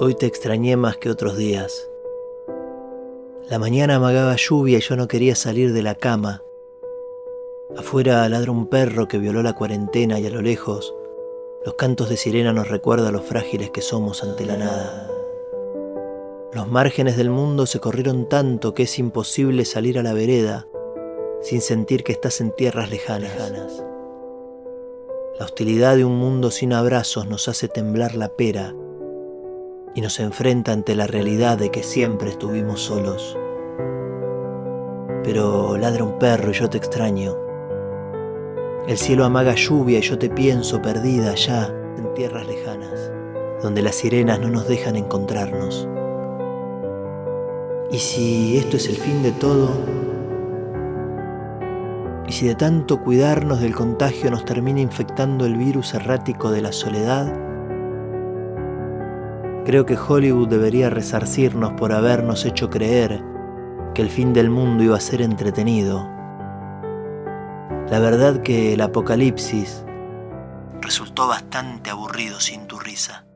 Hoy te extrañé más que otros días. La mañana amagaba lluvia y yo no quería salir de la cama. Afuera ladra un perro que violó la cuarentena y a lo lejos los cantos de sirena nos recuerdan lo frágiles que somos ante la nada. Los márgenes del mundo se corrieron tanto que es imposible salir a la vereda sin sentir que estás en tierras lejanas. La hostilidad de un mundo sin abrazos nos hace temblar la pera y nos enfrenta ante la realidad de que siempre estuvimos solos. Pero ladra un perro y yo te extraño. El cielo amaga lluvia y yo te pienso perdida allá en tierras lejanas, donde las sirenas no nos dejan encontrarnos. ¿Y si esto es el fin de todo? ¿Y si de tanto cuidarnos del contagio nos termina infectando el virus errático de la soledad? Creo que Hollywood debería resarcirnos por habernos hecho creer que el fin del mundo iba a ser entretenido. La verdad que el apocalipsis resultó bastante aburrido sin tu risa.